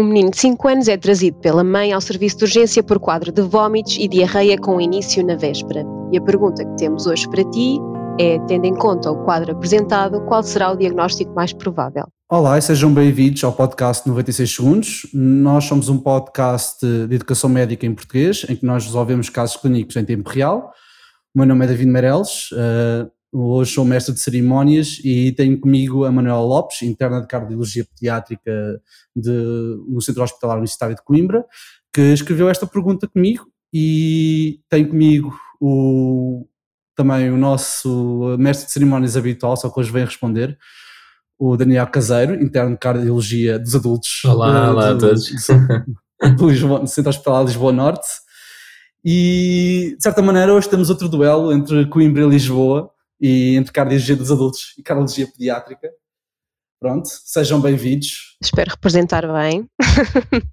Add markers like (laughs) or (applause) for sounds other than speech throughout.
Um menino de 5 anos é trazido pela mãe ao serviço de urgência por quadro de vômitos e diarreia com início na véspera. E a pergunta que temos hoje para ti é, tendo em conta o quadro apresentado, qual será o diagnóstico mais provável? Olá e sejam bem-vindos ao podcast 96 Segundos. Nós somos um podcast de educação médica em português, em que nós resolvemos casos clínicos em tempo real. O meu nome é David Meirelles, uh, hoje sou mestre de cerimónias e tenho comigo a Manuela Lopes, interna de cardiologia pediátrica de, no Centro Hospitalar Universitário de Coimbra, que escreveu esta pergunta comigo e tenho comigo o, também o nosso mestre de cerimónias habitual, só que hoje vem responder, o Daniel Caseiro, interno de cardiologia dos adultos. Olá, uh, olá a todos. Do, Lisboa, Centro Hospitalar Lisboa Norte. E, de certa maneira, hoje temos outro duelo entre Coimbra e Lisboa, e entre cardiologia dos adultos e cardiologia pediátrica. Pronto, sejam bem-vindos. Espero representar bem. (laughs)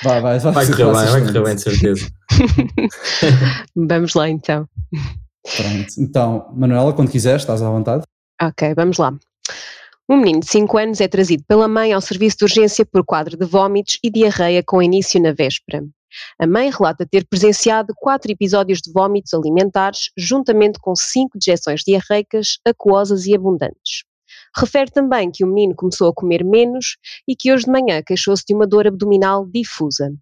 Vai, vai, vai, vai correr bem, vai correr bem, de certeza. (laughs) vamos lá então. Pronto, então, Manuela, quando quiseres, estás à vontade. Ok, vamos lá. Um menino de 5 anos é trazido pela mãe ao serviço de urgência por quadro de vômitos e diarreia com início na véspera. A mãe relata ter presenciado quatro episódios de vômitos alimentares, juntamente com cinco dejeções diarreicas, aquosas e abundantes. Refere também que o menino começou a comer menos e que hoje de manhã queixou-se de uma dor abdominal difusa.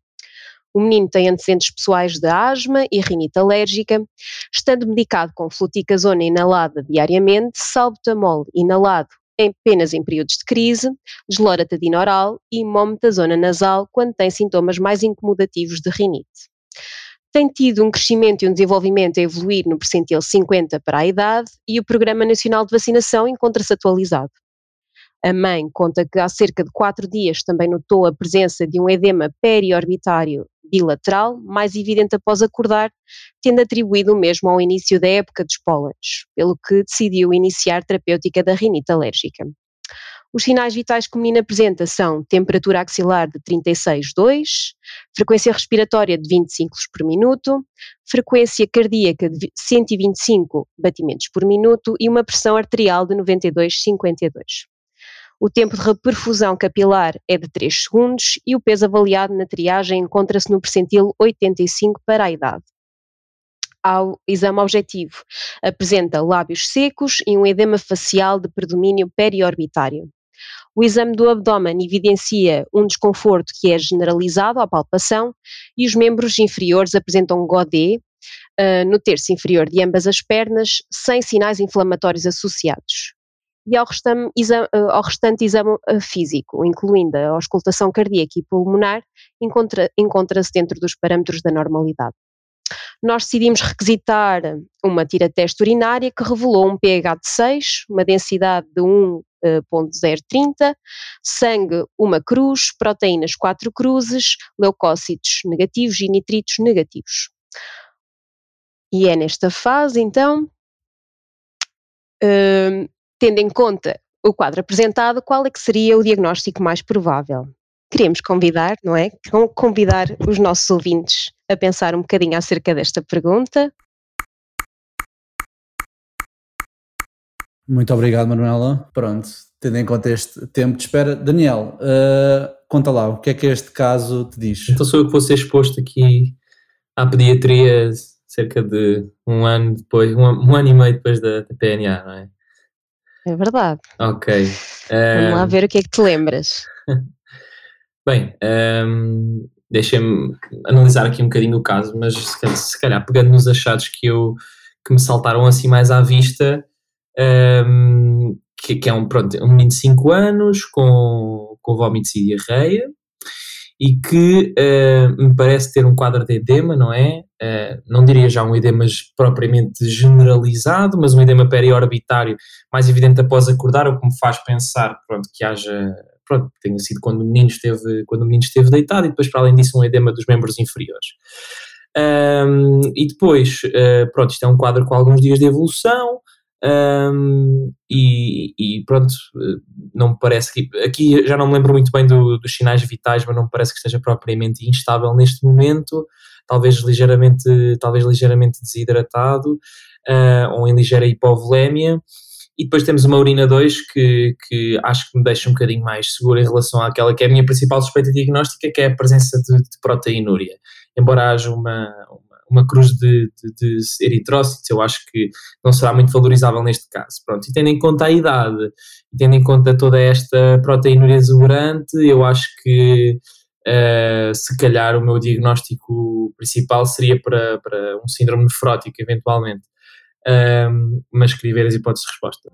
O menino tem antecedentes pessoais de asma e rinite alérgica, estando medicado com fluticasona inalada diariamente, salbutamol inalado apenas em períodos de crise, desloratadina oral e mometazona nasal quando tem sintomas mais incomodativos de rinite. Tem tido um crescimento e um desenvolvimento a evoluir no percentil 50 para a idade e o Programa Nacional de Vacinação encontra-se atualizado. A mãe conta que há cerca de quatro dias também notou a presença de um edema periorbitário bilateral, mais evidente após acordar, tendo atribuído o mesmo ao início da época dos pólenes, pelo que decidiu iniciar terapêutica da rinite alérgica. Os sinais vitais que o menino apresenta são temperatura axilar de 36,2, frequência respiratória de 20 ciclos por minuto, frequência cardíaca de 125 batimentos por minuto e uma pressão arterial de 92,52. O tempo de reperfusão capilar é de 3 segundos e o peso avaliado na triagem encontra-se no percentil 85 para a idade. Ao exame objetivo, apresenta lábios secos e um edema facial de predomínio periorbitário. O exame do abdômen evidencia um desconforto que é generalizado à palpação e os membros inferiores apresentam godê uh, no terço inferior de ambas as pernas, sem sinais inflamatórios associados e ao, restante exame, eh, ao restante exame eh, físico, incluindo a auscultação cardíaca e pulmonar, encontra-se encontra dentro dos parâmetros da normalidade. Nós decidimos requisitar uma tira-teste urinária que revelou um pH de 6, uma densidade de 1.030, eh, sangue uma cruz, proteínas 4 cruzes, leucócitos negativos e nitritos negativos. E é nesta fase, então, Tendo em conta o quadro apresentado, qual é que seria o diagnóstico mais provável? Queremos convidar, não é? Convidar os nossos ouvintes a pensar um bocadinho acerca desta pergunta. Muito obrigado, Manuela. Pronto, tendo em conta este tempo de espera. Daniel, uh, conta lá, o que é que este caso te diz? Então sou eu que vou ser exposto aqui à pediatria cerca de um ano depois, um, um ano e meio depois da, da PNA, não é? É verdade. Ok. Vamos lá ver o que é que te lembras. (laughs) Bem, um, deixem-me analisar aqui um bocadinho o caso, mas se calhar pegando nos achados que, eu, que me saltaram assim mais à vista, um, que, que, é um, pronto, um menino de 5 anos com, com vómitos e diarreia, e que uh, me parece ter um quadro de edema, não é? Uh, não diria já um edema propriamente generalizado, mas um edema periorbitário mais evidente após acordar, o que me faz pensar pronto, que haja, pronto, tenha sido quando o, menino esteve, quando o menino esteve deitado e depois, para além disso, um edema dos membros inferiores. Um, e depois, uh, pronto, isto é um quadro com alguns dias de evolução, um, e, e, pronto, não me parece que. Aqui já não me lembro muito bem do, dos sinais vitais, mas não me parece que esteja propriamente instável neste momento. Talvez ligeiramente, talvez ligeiramente desidratado uh, ou em ligeira hipovolemia. e depois temos uma urina 2 que, que acho que me deixa um bocadinho mais seguro em relação àquela que é a minha principal suspeita diagnóstica, que é a presença de, de proteinúria. Embora haja uma, uma cruz de, de, de, eritrócitos, eu acho que não será muito valorizável neste caso. Pronto, e tendo em conta a idade, tendo em conta toda esta proteinúria exuberante, eu acho que uh, se calhar o meu diagnóstico principal seria para, para um síndrome nefrótico, eventualmente. Mas queria ver as hipóteses de resposta.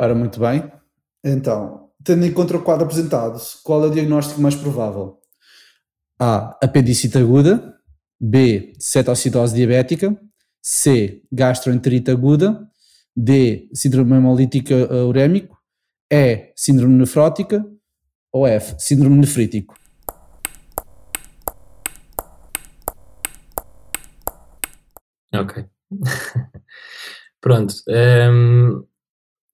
Ora, muito bem. Então, tendo em conta o quadro apresentado, qual é o diagnóstico mais provável? A. Apendicite aguda. B. Cetoacidose diabética. C. Gastroenterite aguda. D. Síndrome hemolítico urémico. E. Síndrome nefrótica. Ou F. Síndrome nefrítico. Ok. (laughs) Pronto. Um,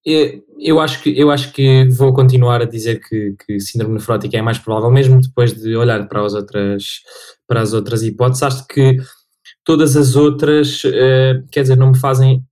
eu, acho que, eu acho que vou continuar a dizer que, que síndrome nefrótica é mais provável, mesmo depois de olhar para as outras, para as outras hipóteses. Acho que todas as outras, uh, quer dizer, não me fazem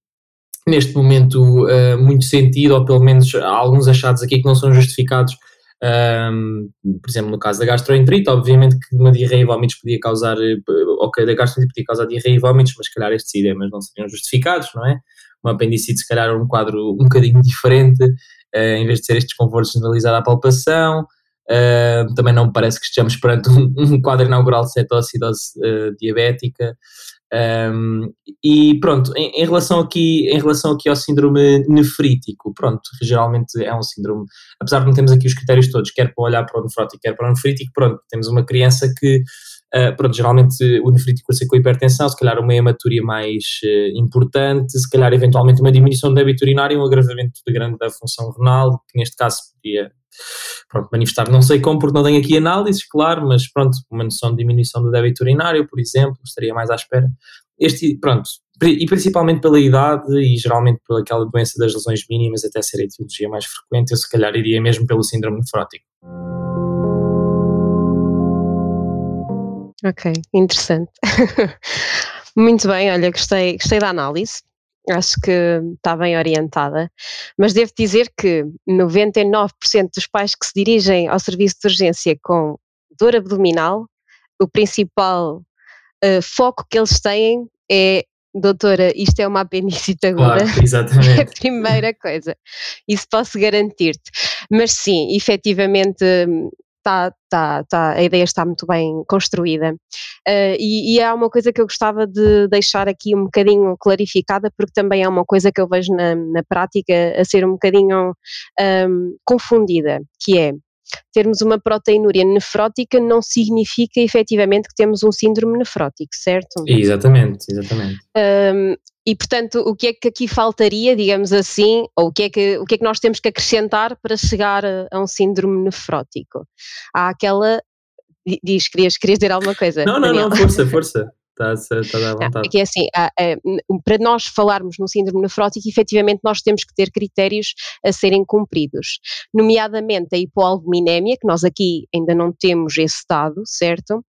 neste momento uh, muito sentido, ou pelo menos há alguns achados aqui que não são justificados um, por exemplo, no caso da gastroenterite, obviamente que uma diarreia e vômitos podia causar, eh, ok, da gastroenterite podia causar diarreia e vômitos, mas se calhar estes edemas não seriam justificados, não é? Uma apendicite, se calhar, um quadro um bocadinho diferente, uh, em vez de ser este desconforto generalizado à palpação. Uh, também não me parece que estejamos perante um, (laughs) um quadro inaugural de cetoacidose uh, diabética. Um, e pronto, em, em, relação aqui, em relação aqui ao síndrome nefrítico, pronto, geralmente é um síndrome, apesar de não termos aqui os critérios todos, quer para olhar para o nefrótico, quer para o nefrítico, pronto, temos uma criança que, uh, pronto, geralmente o nefrítico ser com hipertensão, se calhar uma hematuria mais uh, importante, se calhar eventualmente uma diminuição do débito urinário, um agravamento de grande da função renal, que neste caso podia pronto, manifestar, não sei como, porque não tenho aqui análises, claro, mas pronto, uma noção de diminuição do débito urinário, por exemplo, estaria mais à espera. Este, pronto, e principalmente pela idade e geralmente pelaquela doença das lesões mínimas, até ser a etiologia mais frequente, eu se calhar iria mesmo pelo síndrome nefrótico. Ok, interessante. (laughs) Muito bem, olha, gostei, gostei da análise acho que está bem orientada, mas devo dizer que 99% dos pais que se dirigem ao serviço de urgência com dor abdominal, o principal uh, foco que eles têm é doutora, isto é uma apendicite aguda. Claro, exatamente. (laughs) é a primeira coisa. Isso posso garantir-te. Mas sim, efetivamente tá, tá, tá, a ideia está muito bem construída. Uh, e, e há uma coisa que eu gostava de deixar aqui um bocadinho clarificada, porque também é uma coisa que eu vejo na, na prática a ser um bocadinho um, confundida, que é termos uma proteinúria nefrótica não significa efetivamente que temos um síndrome nefrótico, certo? Exatamente, exatamente. Um, e, portanto, o que é que aqui faltaria, digamos assim, ou o que é que, o que, é que nós temos que acrescentar para chegar a, a um síndrome nefrótico? Há aquela. Diz, querias, querias dizer alguma coisa? Não, não, Daniel? não, força, força. Está, está à (laughs) vontade. É que é assim, para nós falarmos no síndrome nefrótico, efetivamente nós temos que ter critérios a serem cumpridos, nomeadamente a hipoalbuminémia, que nós aqui ainda não temos esse dado, certo?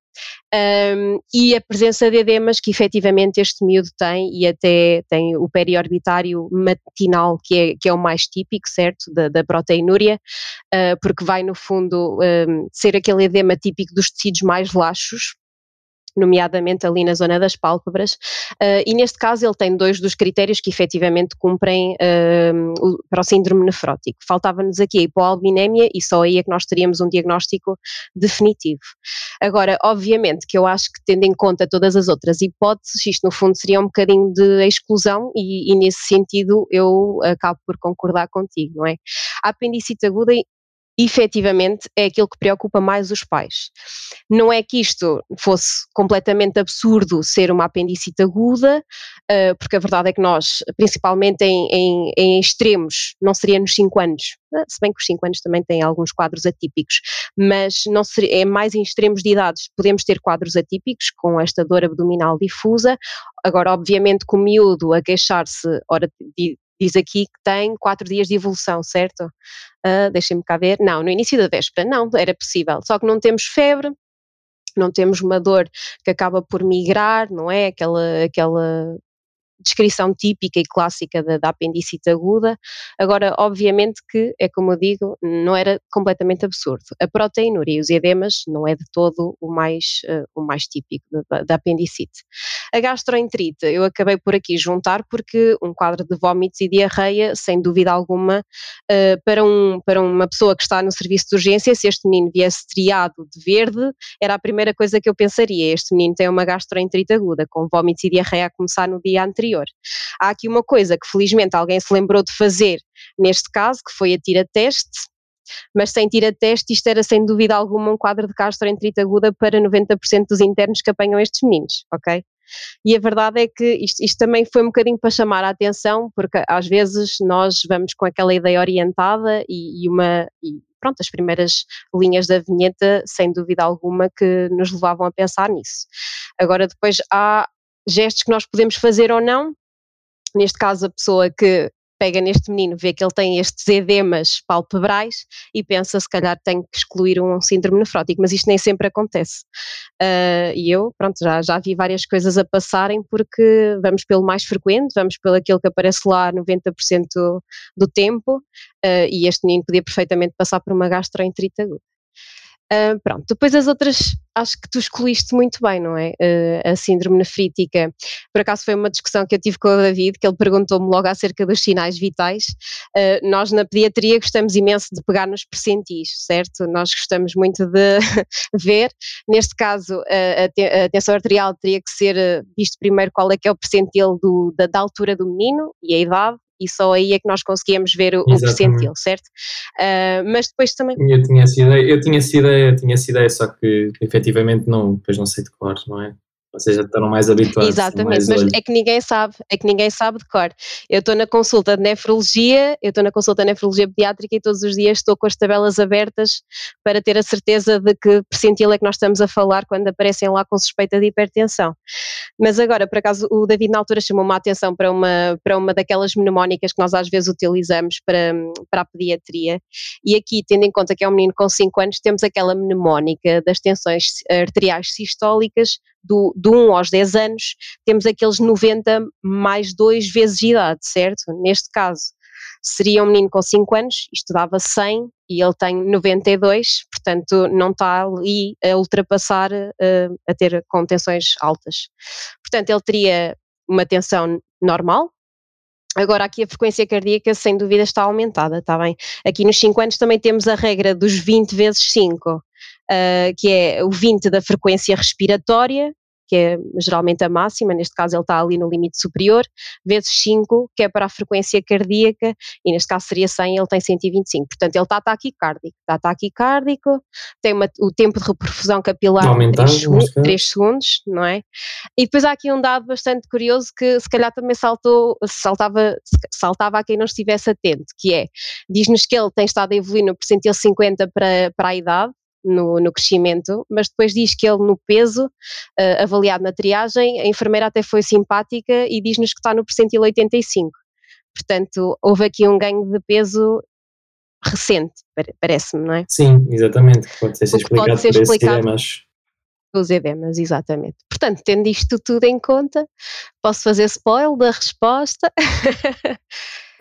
Um, e a presença de edemas que efetivamente este miúdo tem e até tem o periorbitário matinal que é, que é o mais típico, certo, da, da proteinúria, uh, porque vai no fundo um, ser aquele edema típico dos tecidos mais laxos, nomeadamente ali na zona das pálpebras, uh, e neste caso ele tem dois dos critérios que efetivamente cumprem uh, para o síndrome nefrótico. Faltava-nos aqui a hipoalbinémia e só aí é que nós teríamos um diagnóstico definitivo. Agora, obviamente que eu acho que tendo em conta todas as outras hipóteses, isto no fundo seria um bocadinho de exclusão e, e nesse sentido eu acabo por concordar contigo, não é? A apendicite aguda efetivamente é aquilo que preocupa mais os pais. Não é que isto fosse completamente absurdo ser uma apendicite aguda, uh, porque a verdade é que nós, principalmente em, em, em extremos, não seria nos 5 anos, uh, se bem que os 5 anos também têm alguns quadros atípicos, mas não seria, é mais em extremos de idades, podemos ter quadros atípicos com esta dor abdominal difusa, agora obviamente com o miúdo a queixar-se, ora, diz aqui que tem quatro dias de evolução, certo? Uh, Deixem-me cá ver. Não, no início da véspera, não, era possível. Só que não temos febre, não temos uma dor que acaba por migrar, não é? Aquela, aquela descrição típica e clássica da, da, apendicite aguda. Agora, obviamente que, é como eu digo, não era completamente absurdo. A proteinúria e os edemas não é de todo o mais, uh, o mais típico da, apendicite. A gastroenterite, eu acabei por aqui juntar porque um quadro de vômitos e diarreia, sem dúvida alguma, uh, para, um, para uma pessoa que está no serviço de urgência, se este menino viesse triado de verde, era a primeira coisa que eu pensaria. Este menino tem uma gastroenterite aguda, com vômitos e diarreia a começar no dia anterior anterior. Há aqui uma coisa que felizmente alguém se lembrou de fazer neste caso, que foi a tira-teste, mas sem tira-teste isto era sem dúvida alguma um quadro de gastroenterite aguda para 90% dos internos que apanham estes meninos, ok? E a verdade é que isto, isto, também foi um bocadinho para chamar a atenção, porque às vezes nós vamos com aquela ideia orientada e, e uma. E pronto, as primeiras linhas da vinheta, sem dúvida alguma, que nos levavam a pensar nisso. Agora, depois há gestos que nós podemos fazer ou não. Neste caso, a pessoa que pega neste menino, vê que ele tem estes edemas palpebrais e pensa se calhar tem que excluir um síndrome nefrótico, mas isto nem sempre acontece. Uh, e eu, pronto, já, já vi várias coisas a passarem porque vamos pelo mais frequente, vamos pelo aquele que aparece lá 90% do tempo uh, e este menino podia perfeitamente passar por uma gastroenterite aguda. Uh, pronto, depois as outras acho que tu excluíste muito bem, não é? Uh, a síndrome nefrítica. Por acaso foi uma discussão que eu tive com o David, que ele perguntou-me logo acerca dos sinais vitais. Uh, nós na pediatria gostamos imenso de pegar nos percentis, certo? Nós gostamos muito de (laughs) ver. Neste caso, a, a tensão arterial teria que ser visto primeiro qual é que é o percentil do, da, da altura do menino e a idade e só aí é que nós conseguíamos ver o, o percentil, certo? Uh, mas depois também. Eu tinha essa ideia, eu tinha essa ideia, tinha essa ideia, só que efetivamente não, depois não sei de cor, não é? Ou seja, estão mais habituados. Exatamente, mas olho. é que ninguém sabe, é que ninguém sabe de cor. Eu estou na consulta de nefrologia, eu estou na consulta de nefrologia pediátrica e todos os dias estou com as tabelas abertas para ter a certeza de que percentil é que nós estamos a falar quando aparecem lá com suspeita de hipertensão. Mas agora, por acaso, o David na altura chamou uma atenção para uma, para uma daquelas mnemónicas que nós às vezes utilizamos para, para a pediatria e aqui, tendo em conta que é um menino com 5 anos, temos aquela mnemónica das tensões arteriais sistólicas do, de 1 aos 10 anos, temos aqueles 90 mais 2 vezes de idade, certo? Neste caso, seria um menino com 5 anos, estudava 100 e ele tem 92, portanto não está ali a ultrapassar, uh, a ter contenções altas. Portanto, ele teria uma tensão normal, Agora, aqui a frequência cardíaca, sem dúvida, está aumentada, está bem? Aqui nos 5 anos também temos a regra dos 20 vezes 5 uh, que é o 20 da frequência respiratória, que é geralmente a máxima, neste caso ele está ali no limite superior, vezes 5, que é para a frequência cardíaca, e neste caso seria 100, ele tem 125. Portanto, ele está taquicárdico, está taquicárdico, tem uma, o tempo de reperfusão capilar Aumentar, 3, segundos, 3 segundos, não é? E depois há aqui um dado bastante curioso que se calhar também saltou, saltava, saltava a quem não estivesse atento, que é, diz-nos que ele tem estado a evoluir no percentil 50 para, para a idade, no, no, crescimento, mas depois diz que ele no peso, uh, avaliado na triagem, a enfermeira até foi simpática e diz-nos que está no percentil 85. Portanto, houve aqui um ganho de peso recente, parece-me, não é? Sim, exatamente, pode ser, explicado pode ser por explicado edemas. Os edemas, exatamente. Portanto, tendo isto tudo em conta, posso fazer spoiler da resposta. (laughs)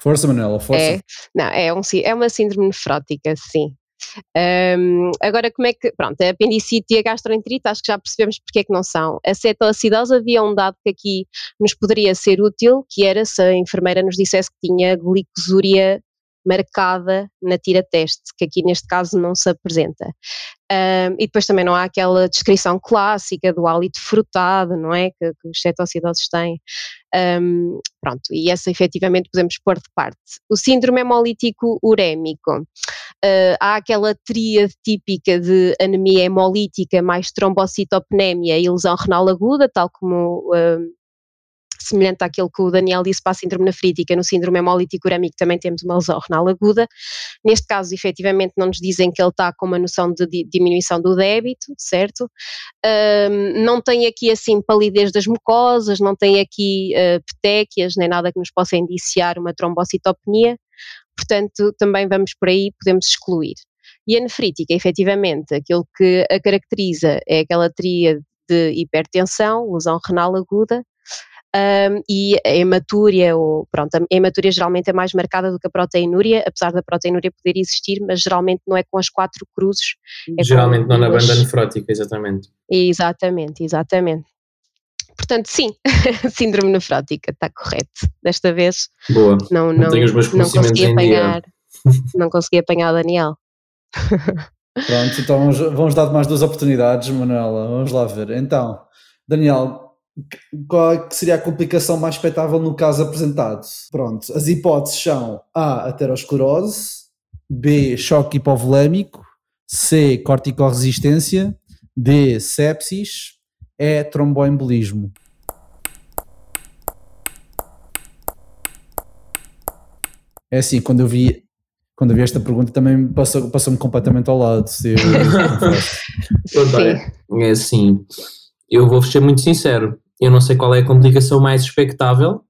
Força, Manuela, força. É, não, é, um, é uma síndrome nefrótica, sim. Um, agora, como é que, pronto, a apendicite e a gastroenterite, acho que já percebemos porque é que não são. A cetoacidose havia um dado que aqui nos poderia ser útil, que era se a enfermeira nos dissesse que tinha glicosúria marcada na tira-teste, que aqui neste caso não se apresenta. Um, e depois também não há aquela descrição clássica do hálito frutado, não é? Que, que os cetoacidosos têm. Um, pronto, e essa efetivamente podemos pôr de parte. O síndrome hemolítico urémico. Uh, há aquela tríade típica de anemia hemolítica mais trombocitopenia e lesão renal aguda, tal como uh, semelhante àquilo que o Daniel disse para a síndrome nefrítica, no síndrome hemolítico urémico também temos uma lesão renal aguda. Neste caso, efetivamente, não nos dizem que ele está com uma noção de diminuição do débito, certo? Um, não tem aqui, assim, palidez das mucosas, não tem aqui uh, petéquias, nem nada que nos possa indiciar uma trombocitopenia, portanto, também vamos por aí, podemos excluir. E a nefrítica, efetivamente, aquilo que a caracteriza é aquela tríade de hipertensão, lesão renal aguda, um, e a hematúria, ou, pronto, a hematúria geralmente é mais marcada do que a proteinúria, apesar da proteinúria poder existir, mas geralmente não é com as quatro cruzes. É geralmente não na banda nefrótica, exatamente. Exatamente, exatamente. Portanto, sim, (laughs) síndrome nefrótica, está correto. Desta vez Boa. não, não, não, não consegui apanhar, (laughs) não consegui apanhar o Daniel. Pronto, então vamos, vamos dar mais duas oportunidades, Manuela. Vamos lá ver. Então, Daniel, qual é seria a complicação mais expectável no caso apresentado? Pronto, as hipóteses são A. Aterosclerose, B. Choque hipovolémico, C. Corticorresistência, D. Sepsis, E. Tromboembolismo. É assim, quando eu vi quando eu vi esta pergunta também passou-me passou completamente ao lado. Se eu, (laughs) é assim, eu vou ser muito sincero, eu não sei qual é a complicação mais expectável,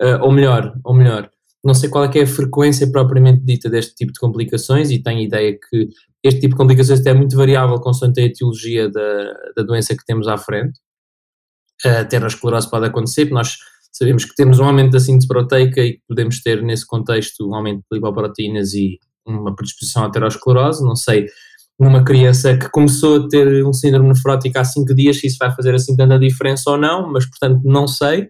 uh, ou melhor, ou melhor, não sei qual é, é a frequência propriamente dita deste tipo de complicações e tenho ideia que este tipo de complicações é muito variável consoante a etiologia da, da doença que temos à frente. A aterosclerose pode acontecer, nós sabemos que temos um aumento da síntese proteica e podemos ter nesse contexto um aumento de lipoproteínas e uma predisposição à aterosclerose, não sei numa criança que começou a ter um síndrome nefrótico há 5 dias, se isso vai fazer assim tanta diferença ou não, mas portanto não sei.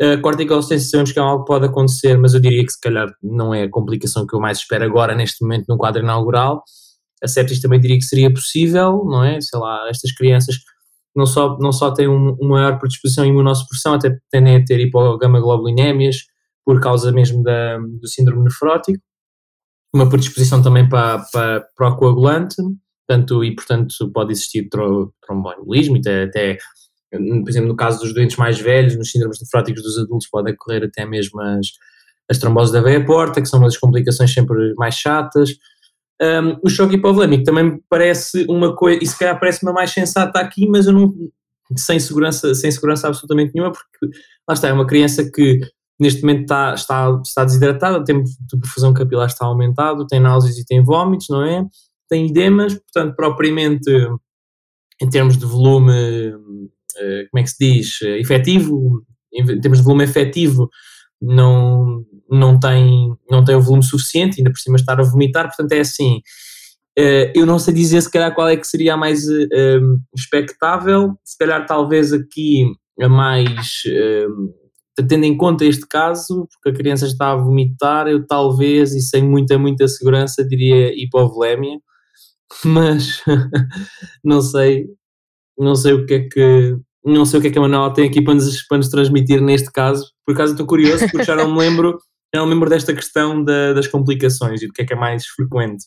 A corticocistência sabemos que é algo que pode acontecer, mas eu diria que se calhar não é a complicação que eu mais espero agora neste momento no quadro inaugural. A sepsis também diria que seria possível, não é? Sei lá, estas crianças não só, não só têm um, uma maior predisposição à imunossupressão, até tendem a ter hipogama-globulinémias por causa mesmo da, do síndrome nefrótico uma predisposição também para, para, para o coagulante, portanto, e portanto pode existir tro, tromboembolismo, até, até, por exemplo, no caso dos doentes mais velhos, nos síndromes nefróticos dos adultos, pode ocorrer até mesmo as, as tromboses da veia porta, que são uma das complicações sempre mais chatas. Um, o choque hipovolémico também parece uma coisa, e se calhar parece-me mais sensata aqui, mas eu não, sem segurança, sem segurança absolutamente nenhuma, porque lá está, é uma criança que neste momento está, está, está desidratada, o tempo de perfusão capilar está aumentado, tem náuseas e tem vômitos, não é? Tem edemas, portanto, propriamente em termos de volume, eh, como é que se diz, efetivo, em termos de volume efetivo, não, não, tem, não tem o volume suficiente, ainda por cima estar a vomitar, portanto é assim, eh, eu não sei dizer se calhar qual é que seria a mais eh, expectável, se calhar talvez aqui a mais tendo em conta este caso, porque a criança está a vomitar, eu talvez, e sem muita, muita segurança, diria hipovolémia, (laughs) mas (laughs) não sei, não sei o que é que, não sei o que é que a Manuela tem aqui para nos, para nos transmitir neste caso, por acaso estou curioso, porque já não me lembro, já não me lembro desta questão da, das complicações e do que é que é mais frequente.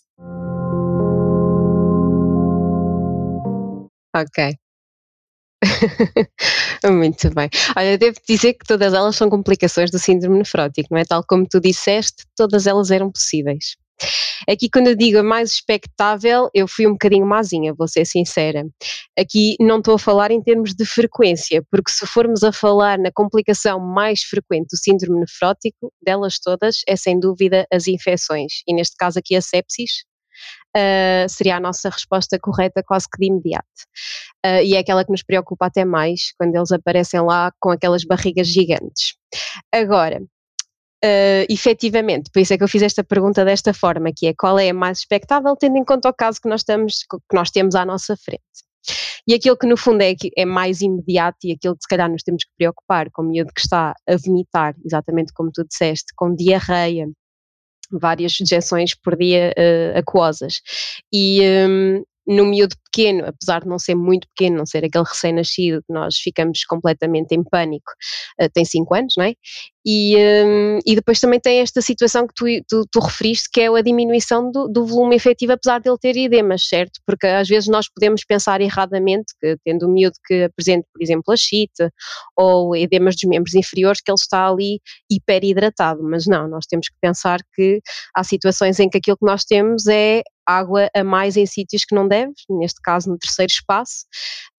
Ok. (laughs) Muito bem. Olha, devo dizer que todas elas são complicações do síndrome nefrótico, não é? Tal como tu disseste, todas elas eram possíveis. Aqui, quando eu digo a mais expectável, eu fui um bocadinho mazinha, vou ser sincera. Aqui não estou a falar em termos de frequência, porque se formos a falar na complicação mais frequente do síndrome nefrótico, delas todas, é sem dúvida as infecções, e neste caso aqui a sepsis, uh, seria a nossa resposta correta quase que de imediato. Uh, e é aquela que nos preocupa até mais quando eles aparecem lá com aquelas barrigas gigantes. Agora, uh, efetivamente, por isso é que eu fiz esta pergunta desta forma, que é qual é a mais expectável, tendo em conta o caso que nós, estamos, que nós temos à nossa frente. E aquilo que no fundo é, é mais imediato e aquilo que se calhar nos temos que preocupar com o miúdo que está a vomitar, exatamente como tu disseste, com diarreia, várias injeções por dia uh, aquosas. E um, no miúdo pequeno, apesar de não ser muito pequeno, não ser aquele recém-nascido nós ficamos completamente em pânico, uh, tem 5 anos, não é? E, um, e depois também tem esta situação que tu, tu, tu referiste, que é a diminuição do, do, volume efetivo, apesar de ele ter edemas, certo? Porque às vezes nós podemos pensar erradamente que, tendo um miúdo que apresente, por exemplo, a chite ou edemas dos membros inferiores, que ele está ali hiperidratado, mas não, nós temos que pensar que há situações em que aquilo que nós temos é água a mais em sítios que não deve, neste caso no terceiro espaço,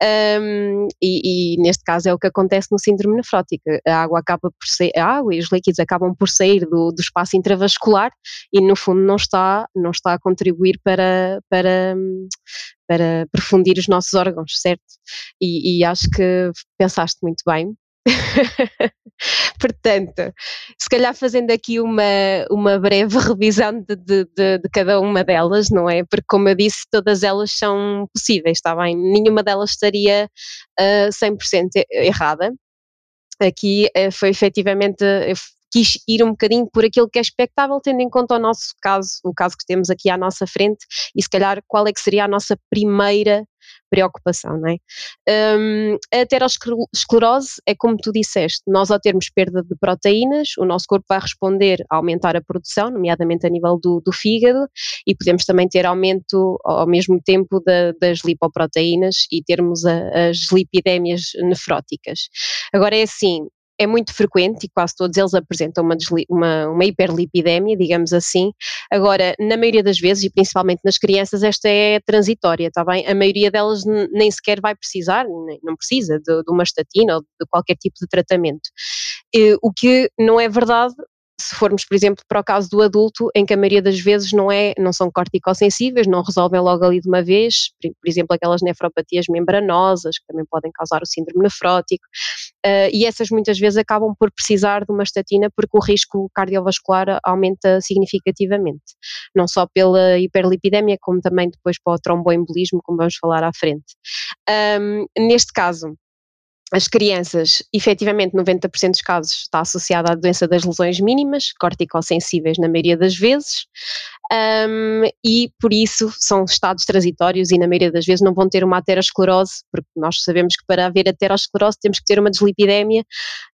um, e, e, neste caso é o que acontece no síndrome nefrótico. A água acaba por ser, a água e os líquidos acabam por sair do, do espaço intravascular e no fundo não está, não está a contribuir para, para, para profundir os nossos órgãos, certo? E, e acho que pensaste muito bem. (laughs) Portanto, se calhar fazendo aqui uma, uma breve (laughs) revisão de, de, de, de, cada uma delas, não é? Porque, como eu disse, todas elas são possíveis, está bem? Nenhuma delas estaria uh, 100% errada. Aqui uh, foi efetivamente, quis ir um bocadinho por aquilo que é expectável, tendo em conta o nosso caso, o caso que temos aqui à nossa frente, e se calhar qual é que seria a nossa primeira preocupação, não é? Um, a aterosclerose é como tu disseste, nós ao termos perda de proteínas, o nosso corpo vai responder a aumentar a produção, nomeadamente a nível do, do fígado, e podemos também ter aumento ao mesmo tempo da, das lipoproteínas e termos a, as lipidémias nefróticas. Agora é assim, é muito frequente e quase todos eles apresentam uma, uma, uma, hiperlipidemia, digamos assim. Agora, na maioria das vezes, e principalmente nas crianças, esta é transitória, está bem? A maioria delas nem sequer vai precisar, nem, não precisa de, de, uma estatina ou de qualquer tipo de tratamento. E, o que não é verdade se formos, por exemplo, para o caso do adulto, em que a maioria das vezes não, é, não são corticosensíveis, não resolvem logo ali de uma vez, por, por exemplo, aquelas nefropatias membranosas, que também podem causar o síndrome nefrótico, uh, e essas muitas vezes acabam por precisar de uma estatina porque o risco cardiovascular aumenta significativamente, não só pela hiperlipidemia, como também depois para o tromboembolismo, como vamos falar à frente. Um, neste caso, as crianças, efetivamente, 90% dos casos está associada à doença das lesões mínimas, corticosensíveis na maioria das vezes, um, e por isso são estados transitórios e na maioria das vezes não vão ter uma aterosclerose, porque nós sabemos que para haver aterosclerose temos que ter uma deslipidemia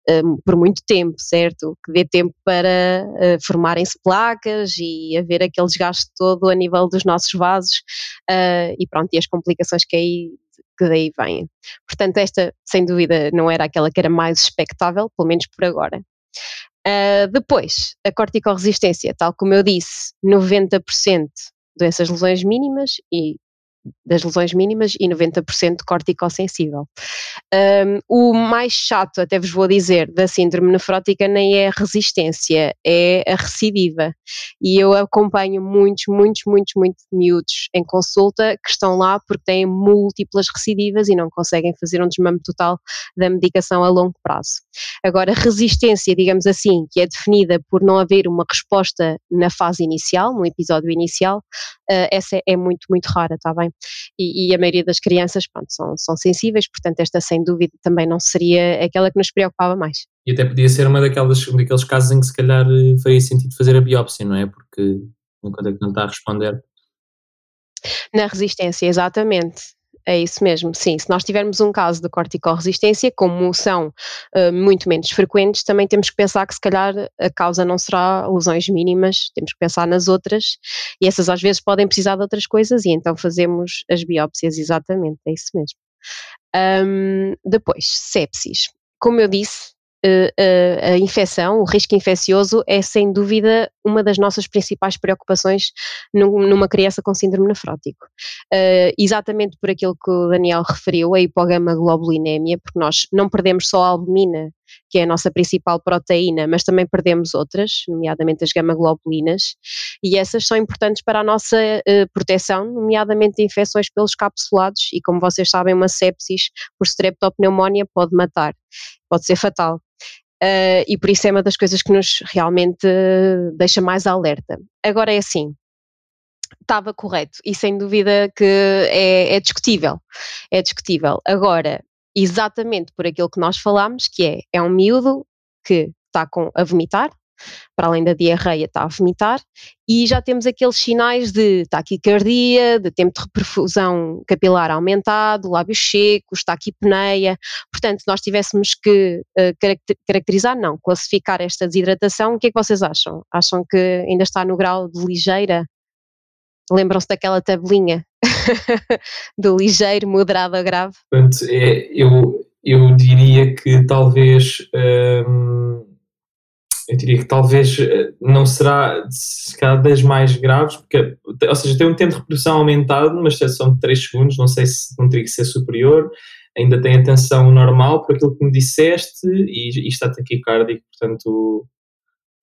um, por muito tempo, certo? Que dê tempo para uh, formarem-se placas e haver aquele desgaste todo a nível dos nossos vasos uh, e pronto, e as complicações que aí que daí vêm. Portanto, esta, sem dúvida, não era aquela que era mais expectável, pelo menos por agora. Uh, depois, a corticorresistência, tal como eu disse, 90% doenças lesões mínimas e das lesões mínimas e 90% corticossensível. Um, o mais chato, até vos vou dizer, da síndrome nefrótica nem é a resistência, é a recidiva. E eu acompanho muitos, muitos, muitos, muitos miúdos em consulta que estão lá porque têm múltiplas recidivas e não conseguem fazer um desmame total da medicação a longo prazo. Agora, resistência, digamos assim, que é definida por não haver uma resposta na fase inicial, no episódio inicial, uh, essa é muito, muito rara, está bem? E, e, a maioria das crianças, pronto, são, são sensíveis, portanto, esta sem dúvida também não seria aquela que nos preocupava mais. E até podia ser uma daquelas, daqueles casos em que se calhar eh, faria sentido fazer a biópsia, não é? Porque enquanto é que não está a responder. Na resistência, exatamente. É isso mesmo, sim. Se nós tivermos um caso de corticorresistência, como são uh, muito menos frequentes, também temos que pensar que se calhar a causa não será lesões mínimas, temos que pensar nas outras, e essas às vezes podem precisar de outras coisas, e então fazemos as biópsias, exatamente, é isso mesmo. Um, depois, sepsis. Como eu disse, a, a infecção, o risco infeccioso é sem dúvida uma das nossas principais preocupações numa criança com síndrome nefrótico. Uh, exatamente por aquilo que o Daniel referiu, a hipogama-globulinémia, porque nós não perdemos só a albumina, que é a nossa principal proteína, mas também perdemos outras, nomeadamente as gama-globulinas, e essas são importantes para a nossa uh, proteção, nomeadamente de infecções pelos capsulados, e como vocês sabem, uma sepsis por streptopneumonia pode matar, pode ser fatal. Uh, e por isso é uma das coisas que nos realmente deixa mais alerta. Agora é assim, estava correto e sem dúvida que é, é, discutível, é discutível. Agora, exatamente por aquilo que nós falámos, que é, é um miúdo que está com, a vomitar, para além da diarreia, está a vomitar, e já temos aqueles sinais de taquicardia, de tempo de reperfusão capilar aumentado, lábios secos, taquipneia. Portanto, nós tivéssemos que uh, caracterizar, não, classificar esta desidratação, o que é que vocês acham? Acham que ainda está no grau de ligeira? Lembram-se daquela tabelinha (laughs) do ligeiro, moderado a grave? Portanto, é, eu, eu diria que talvez. Hum eu diria que talvez eh, não será se calhar das mais graves, porque, ou seja, tem um tempo de reprodução aumentado, uma exceção de 3 segundos, não sei se não teria que ser superior, ainda tem atenção normal por aquilo que me disseste e, e está taquicárdico, portanto.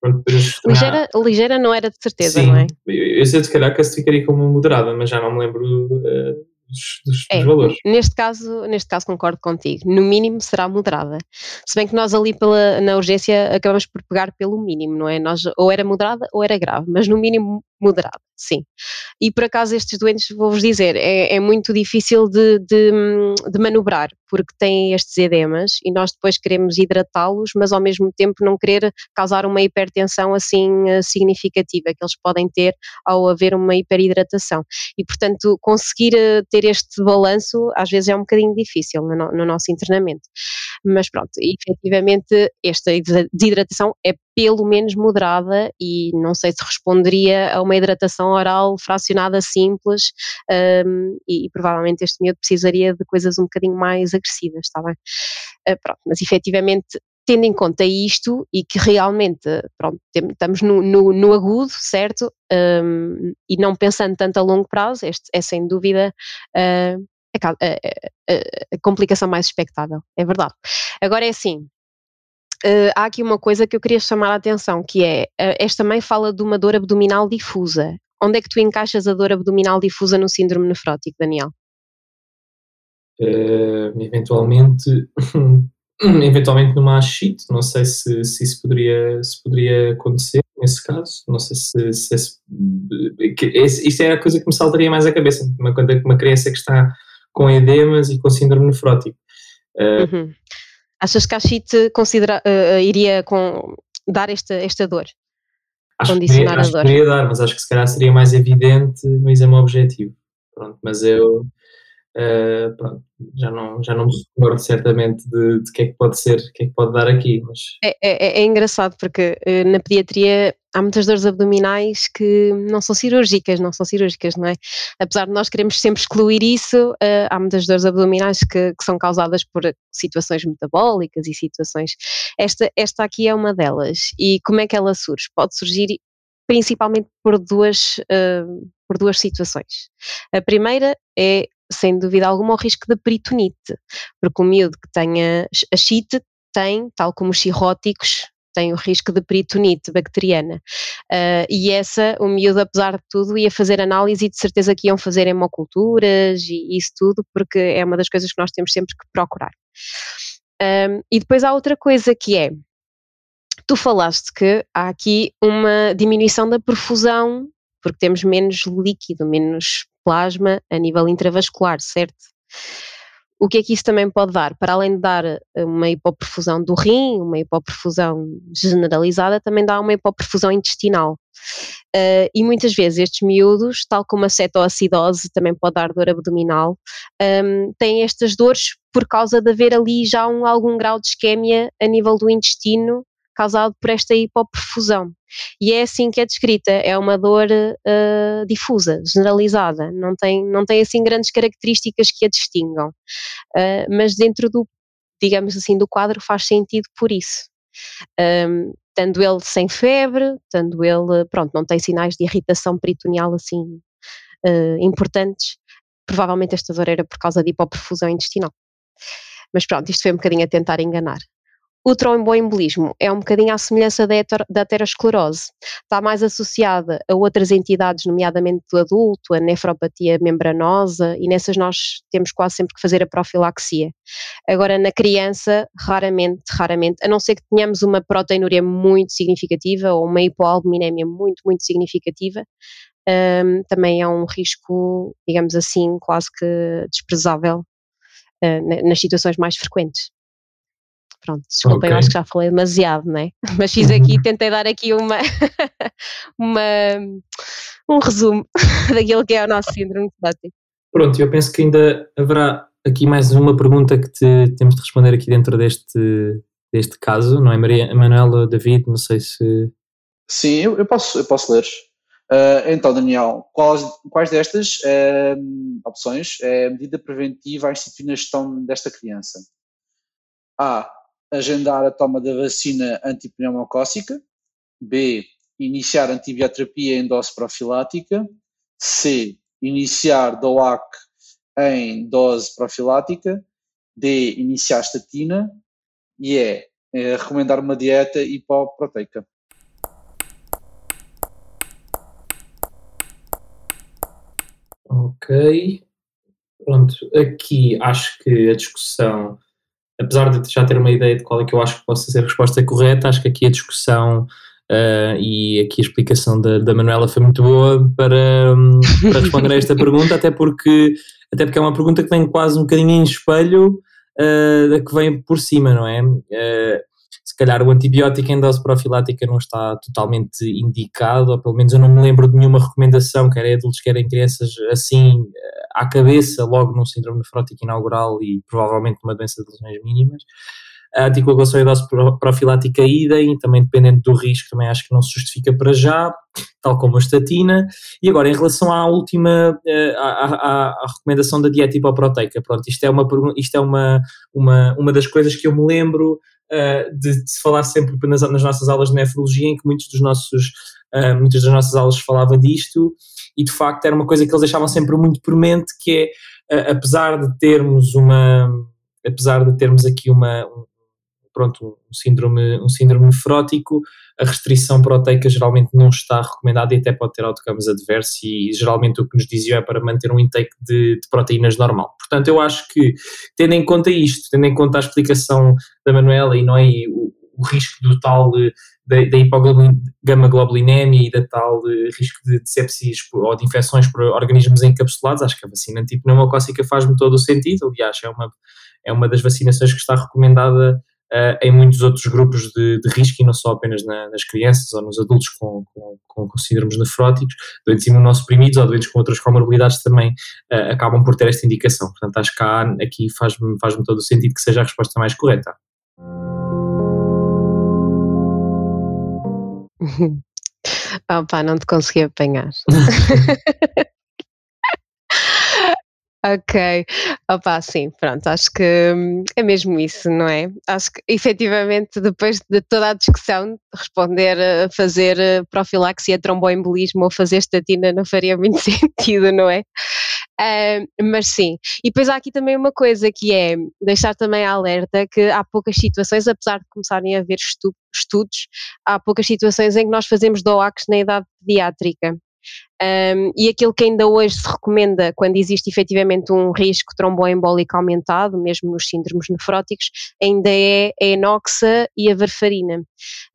Pronto, ligeira, ligeira não era de certeza, Sim, não é? Eu, eu sei se calhar classificaria como moderada, mas já não me lembro uh, dos, dos, é, dos, valores. Neste caso, neste caso concordo contigo. No mínimo será moderada. Se bem que nós ali pela, na urgência acabamos por pegar pelo mínimo, não é? Nós ou era moderada ou era grave, mas no mínimo moderada, sim. E por acaso estes doentes, vou-vos dizer, é, é, muito difícil de, de, de, manobrar, porque têm estes edemas e nós depois queremos hidratá-los, mas ao mesmo tempo não querer causar uma hipertensão assim eh, significativa que eles podem ter ao haver uma hiperidratação. E portanto, conseguir eh, ter este balanço às vezes é um bocadinho difícil no, no nosso internamento. Mas pronto, efetivamente esta desidratação é pelo menos moderada e não sei se responderia a uma hidratação oral fracionada simples um, e, e, provavelmente este miúdo precisaria de coisas um bocadinho mais agressivas, está bem? Uh, pronto, mas efetivamente tendo em conta isto e que realmente, pronto, estamos no, no, no agudo, certo? Um, e não pensando tanto a longo prazo, este é sem dúvida uh, a, a, a, a, complicação mais expectável, é verdade. Agora é assim, Uh, há aqui uma coisa que eu queria chamar a atenção, que é, uh, esta mãe fala de uma dor abdominal difusa. Onde é que tu encaixas a dor abdominal difusa no síndrome nefrótico, Daniel? Uh, eventualmente, (coughs) eventualmente numa achite, não sei se, se isso poderia, se poderia acontecer nesse caso, não sei se, se, se isto é a coisa que me saltaria mais à cabeça, uma, uma criança que está com edemas e com síndrome nefrótico. Uhum. Achas que a Chite considera, uh, iria com, dar esta, esta dor? Acho condicionar que, acho a dor? Que dar, mas acho que se calhar seria mais evidente no exame objetivo. Pronto, mas eu uh, pronto, já, não, já não me recordo certamente de, de que é que pode ser, que é que pode dar aqui. Mas... É, é, é engraçado porque uh, na pediatria há muitas dores abdominais que não são cirúrgicas, não são cirúrgicas, não é? Apesar de nós queremos sempre excluir isso, uh, há muitas dores abdominais que, que, são causadas por situações metabólicas e situações. Esta, esta aqui é uma delas. E como é que ela surge? Pode surgir principalmente por duas, por duas situações. A primeira é sem dúvida alguma, o risco de peritonite, porque o miúdo que tenha a chite tem, tal como os cirróticos, tem o risco de peritonite bacteriana. Uh, e essa, o miúdo, apesar de tudo, ia fazer análise e de certeza que iam fazer hemoculturas e isso tudo, porque é uma das coisas que nós temos sempre que procurar. Um, e depois há outra coisa que é, tu falaste que há aqui uma diminuição da perfusão, porque temos menos líquido, menos plasma a nível intravascular, certo? O que é que isso também pode dar? Para além de dar eh, uma hipoperfusão do rim, uma hipoperfusão generalizada, também dá uma hipoperfusão intestinal. Uh, e muitas vezes estes miúdos, tal como a cetoacidose também pode dar dor abdominal, um, têm estas dores por causa de haver ali já um, algum grau de isquémia a nível do intestino causado por esta hipoperfusão. E é assim que é descrita, é uma dor uh, difusa, generalizada, não tem, não tem assim grandes características que a distingam, uh, mas dentro do, digamos assim, do quadro faz sentido por isso. Um, ehm, tendo ele sem febre, tendo ele, pronto, não tem sinais de irritação peritoneal assim uh, importantes, provavelmente esta dor era por causa de hipoperfusão intestinal. Mas pronto, isto foi um bocadinho a tentar enganar. O tromboembolismo é um bocadinho à semelhança da, heter, da aterosclerose. Está mais associada a outras entidades, nomeadamente do adulto, a nefropatia membranosa, e nessas nós temos quase sempre que fazer a profilaxia. Agora, na criança, raramente, raramente, a não ser que tenhamos uma proteinúria muito significativa ou uma hipoalbuminémia muito, muito significativa, um, também é um risco, digamos assim, quase que desprezável uh, nas situações mais frequentes. Pronto, desculpem, okay. eu acho que já falei demasiado, não é? (laughs) Mas fiz aqui, (laughs) tentei dar aqui uma, (laughs) uma um resumo daquilo que é o nosso síndrome de Pronto, eu penso que ainda haverá aqui mais uma pergunta que te, temos de responder aqui dentro deste, deste caso, não é Maria Manuela David, não sei se... Sim, eu, eu posso, eu posso ler. Uh, então, Daniel, quais, quais destas uh, opções é a medida preventiva a instituir na gestão desta criança? A agendar a toma da vacina antipneumocócica, B. Iniciar antibioterapia em dose profilática. C. Iniciar DOAC em dose profilática. D. Iniciar estatina. E E. é recomendar uma dieta hipoproteica. Ok. Pronto, aqui acho que a discussão, apesar de já ter uma ideia de qual é que eu acho que possa ser a resposta correta, acho que aqui a discussão uh, e aqui a explicação da, da Manuela foi muito boa para, um, para responder a esta (laughs) pergunta, até porque, até porque é uma pergunta que vem quase um bocadinho em espelho uh, da que vem por cima, não é? Uh, se calhar o antibiótico em dose profilática não está totalmente indicado, ou pelo menos eu não me lembro de nenhuma recomendação, quer em adultos, quer em crianças, assim, à cabeça, logo num síndrome nefrótico inaugural e provavelmente numa doença de lesões mínimas. A anticoagulação em dose profilática idem, também dependendo do risco, também acho que não se justifica para já, tal como a estatina. E agora, em relação à última, eh, à, à, à recomendação da dieta hipoproteica, pronto, isto é, uma, isto é uma, uma, uma das coisas que eu me lembro de, de, se falar sempre nas, nas, nossas aulas de nefrologia, em que muitos dos nossos, uh, muitas das nossas aulas falava disto, e de facto era uma coisa que eles deixavam sempre muito premente, que é, uh, apesar de termos uma, apesar de termos aqui uma, um, pronto, um síndrome, um síndrome nefrótico, a restrição proteica geralmente não está recomendada e até pode ter outcomes adversos e geralmente o que nos diziam é para manter um intake de, de, proteínas normal. Portanto, eu acho que, tendo em conta isto, tendo em conta a explicação da Manuela e não é o, o, risco do tal da, da hipogama-globulinemia e da tal de risco de, sepsis ou de infecções por organismos encapsulados, acho que a vacina antipneumocócica faz-me todo o sentido, aliás, é uma, é uma das vacinações que está recomendada uh, em muitos outros grupos de, de, risco e não só apenas na, nas crianças ou nos adultos com, com, com, síndromes nefróticos, doentes imunossuprimidos ou doentes com outras comorbilidades também uh, acabam por ter esta indicação. Portanto, acho que há, aqui faz-me faz todo o sentido que seja a resposta mais correta. (laughs) Opa, não te consegui apanhar. (laughs) Ok, opa, sim, pronto, acho que hum, é mesmo isso, não é? Acho que efetivamente depois de toda a discussão, responder a fazer eh, profilaxia tromboembolismo ou fazer estatina não faria (laughs) muito sentido, não é? Uh, mas sim, e depois há aqui também uma coisa que é deixar também alerta que há poucas situações, apesar de começarem a haver estu estudos, há poucas situações em que nós fazemos DOACs na idade pediátrica. Um, e aquilo que ainda hoje se recomenda quando existe efetivamente um risco tromboembólico aumentado, mesmo nos síndromes nefróticos, ainda é a enoxa e a varfarina.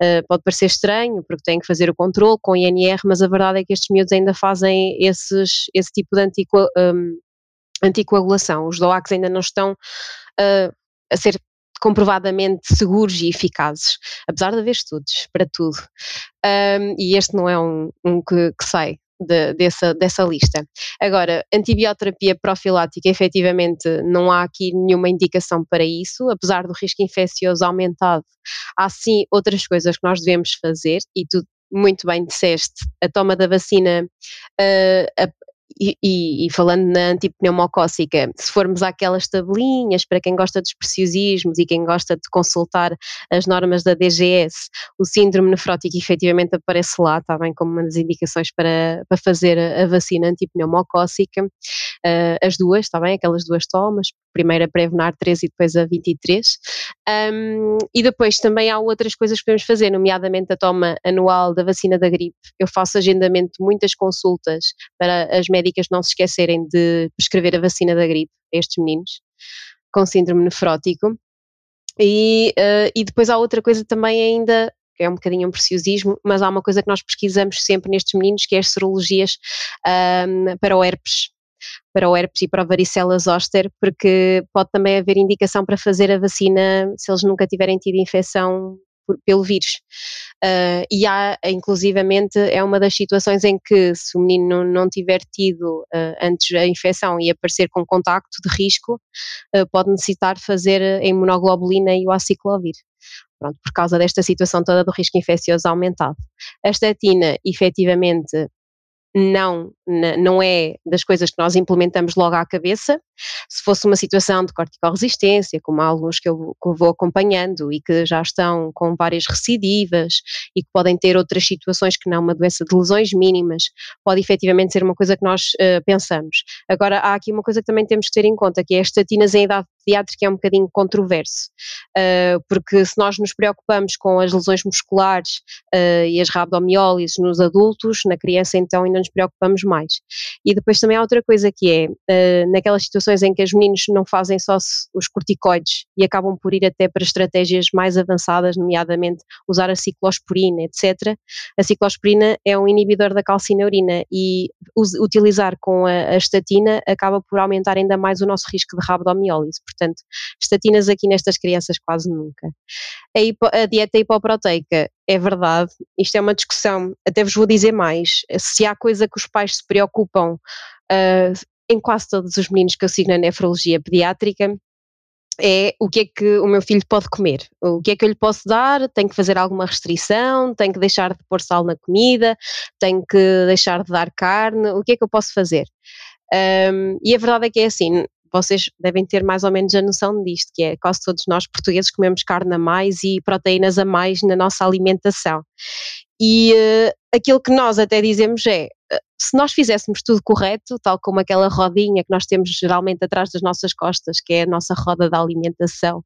Uh, pode parecer estranho, porque têm que fazer o controle com INR, mas a verdade é que estes miúdos ainda fazem esses, esse tipo de antico, um, anticoagulação. Os DOACs ainda não estão uh, a ser comprovadamente seguros e eficazes, apesar de haver estudos para tudo. Um, e este não é um, um que, que sai de, dessa, dessa lista. Agora, antibioterapia profilática, efetivamente, não há aqui nenhuma indicação para isso, apesar do risco infeccioso aumentado. Há sim outras coisas que nós devemos fazer, e tu muito bem disseste, a toma da vacina, uh, e, e, falando na antipneumocócica, se formos àquelas tabelinhas, para quem gosta dos preciosismos e quem gosta de consultar as normas da DGS, o síndrome nefrótico efetivamente aparece lá, está bem, como uma das indicações para, para fazer a, vacina antipneumocócica, uh, as duas, está bem, aquelas duas tomas, primeiro a Prevenar 3 e depois a 23. Um, e depois também há outras coisas que podemos fazer, nomeadamente a toma anual da vacina da gripe. Eu faço agendamento de muitas consultas para as médicas não se esquecerem de prescrever a vacina da gripe a estes meninos com síndrome nefrótico. E, uh, e depois há outra coisa também ainda que é um bocadinho um preciosismo, mas há uma coisa que nós pesquisamos sempre nestes meninos, que é as serologias um, para o herpes para o herpes e para a varicela zoster, porque pode também haver indicação para fazer a vacina se eles nunca tiverem tido infecção por, pelo vírus. Uh, e há, inclusivamente, é uma das situações em que se o menino não tiver tido uh, antes a infecção e aparecer com contacto de risco, uh, pode necessitar fazer a imunoglobulina e o aciclovir. Pronto, por causa desta situação toda do risco infeccioso aumentado. A estatina, efetivamente, não, não é das coisas que nós implementamos logo à cabeça, Se fosse uma situação de corticorresistência, como há alguns que eu, que eu vou acompanhando e que já estão com várias recidivas e que podem ter outras situações que não uma doença de lesões mínimas, pode efetivamente ser uma coisa que nós uh, pensamos. Agora, há aqui uma coisa que também temos que ter em conta, que é as estatinas em idade pediátrica é um bocadinho controverso, uh, porque se nós nos preocupamos com as lesões musculares uh, e as rabdomiólises nos adultos, na criança então ainda nos preocupamos mais. E depois também há outra coisa que é, naquelas situações em que os meninos não fazem só os corticoides e acabam por ir até para estratégias mais avançadas, nomeadamente usar a ciclosporina, etc. A ciclosporina é um inibidor da calcineurina e utilizar com a, a estatina acaba por aumentar ainda mais o nosso risco de rabdomiólise portanto, estatinas aqui nestas crianças quase nunca. A, hipo, a dieta hipoproteica é verdade, isto é uma discussão, até vos vou dizer mais, se há coisa que os pais se preocupam uh, em quase todos os meninos que eu sigo na nefrologia pediátrica, é o que é que o meu filho pode comer, o que é que eu lhe posso dar, tenho que fazer alguma restrição, tenho que deixar de pôr sal na comida, tenho que deixar de dar carne, o que é que eu posso fazer? Um, e a verdade é que é assim, vocês devem ter mais ou menos a noção disto, que é quase todos nós portugueses comemos carne a mais e proteínas a mais na nossa alimentação. E uh, aquilo que nós até dizemos é, uh, se nós fizéssemos tudo correto, tal como aquela rodinha que nós temos geralmente atrás das nossas costas, que é a nossa roda da alimentação,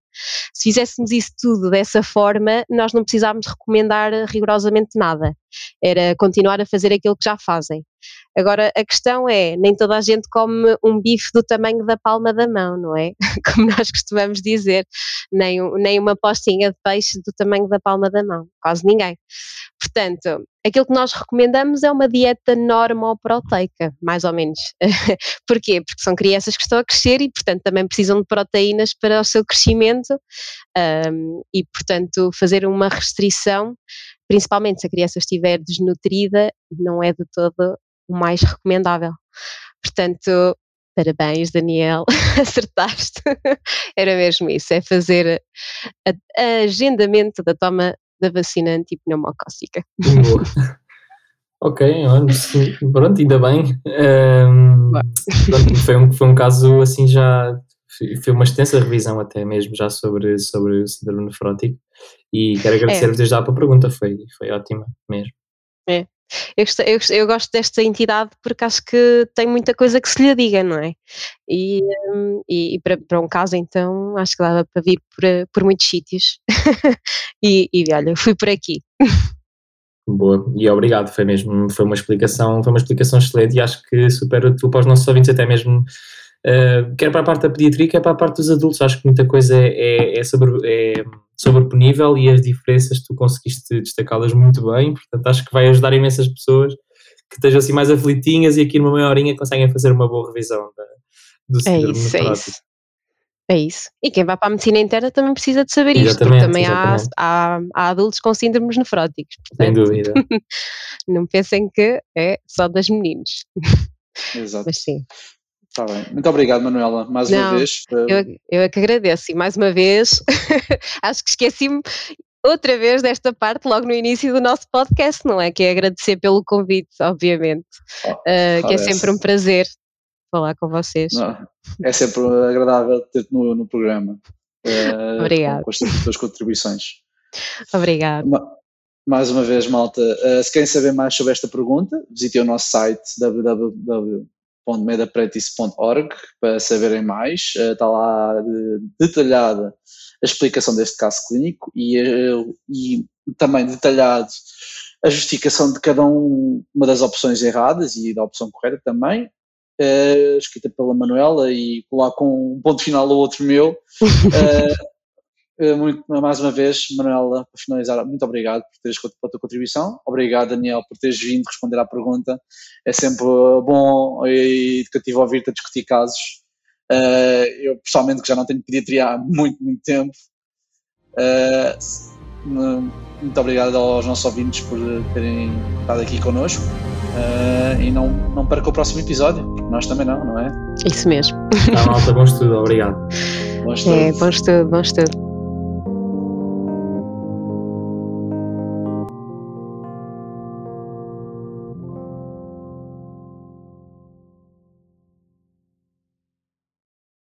se fizéssemos isso tudo dessa forma, nós não precisávamos recomendar rigorosamente nada. Era continuar a fazer aquilo que já fazem. Agora, a questão é, nem toda a gente come um bife do tamanho da palma da mão, não é? (laughs) Como nós costumamos dizer, nem, nem uma postinha de peixe do tamanho da palma da mão, quase ninguém. Portanto, aquilo que nós recomendamos é uma dieta normoproteica, mais ou menos. (laughs) Porquê? Porque são crianças que estão a crescer e, portanto, também precisam de proteínas para o seu crescimento um, e, portanto, fazer uma restrição, principalmente se a criança estiver desnutrida, não é de todo o mais recomendável. Portanto, parabéns, Daniel, (laughs) acertaste. Era mesmo isso, é fazer a, a agendamento da toma da vacina antipneumocócica. ok, pronto, ainda bem. Um, pronto, foi, um, foi um caso assim já foi uma extensa revisão até mesmo já sobre, sobre o síndrome nefrótico e quero agradecer-vos é. desde já para a pergunta, foi, foi ótima mesmo. É, eu, eu, eu, gosto desta entidade porque acho que tem muita coisa que se lhe diga, não é? E, hum, e, e para, para, um caso, então, acho que dava para vir por, por muitos sítios. (laughs) e, e olha, fui por aqui. Boa, e obrigado, foi mesmo, foi uma explicação, foi uma explicação excelente e acho que supera tu para os nossos ouvintes até mesmo, uh, quer para a parte da pediatria, quer para a parte dos adultos, acho que muita coisa é, é, é sobre, é, sobreponível e as diferenças tu conseguiste destacá-las muito bem, portanto acho que vai ajudar imensas pessoas que estejam assim mais aflitinhas e aqui numa meia horinha conseguem fazer uma boa revisão da, do é isso, é isso. É isso. E quem vai para a medicina interna também precisa de saber isto, porque também há, há, há, adultos com síndromes nefróticos. Portanto, Sem dúvida. (laughs) não pensem que é só das meninos. Exato. Mas sim. Está bem. Muito obrigado, Manuela, mais Não, uma vez. Eu, eu é que agradeço e mais uma vez (laughs) acho que esqueci-me outra vez desta parte logo no início do nosso podcast, não é? Que é agradecer pelo convite, obviamente, oh, uh, que é sempre um prazer falar com vocês. Não, é sempre agradável ter-te no, no, programa. Uh, Obrigada. Com, as tuas contribuições. Obrigada. Mais uma vez, malta, uh, se querem saber mais sobre esta pergunta, visitem o nosso site www www.medapretice.org para saberem mais. Uh, está lá detalhada a explicação deste caso clínico e, uh, e também detalhado a justificação de cada um, uma das opções erradas e da opção correta também, uh, escrita pela Manuela e com um ponto final ao outro meu. (laughs) Eh, muito, mais uma vez, Manuela, para finalizar, muito obrigado por teres pela tua contribuição. Obrigado, Daniel, por teres vindo responder à pergunta. É sempre bom e educativo ouvir-te a discutir casos. Uh, eu, pessoalmente, que já não tenho pediatria há muito, muito tempo. Uh, muito obrigado aos nossos ouvintes por terem estado aqui connosco. E não, não perca o próximo episódio, nós também não, não é? Isso mesmo. Tá, malta, bom estudo, obrigado. Bom estudo. É, bom estudo, bom estudo.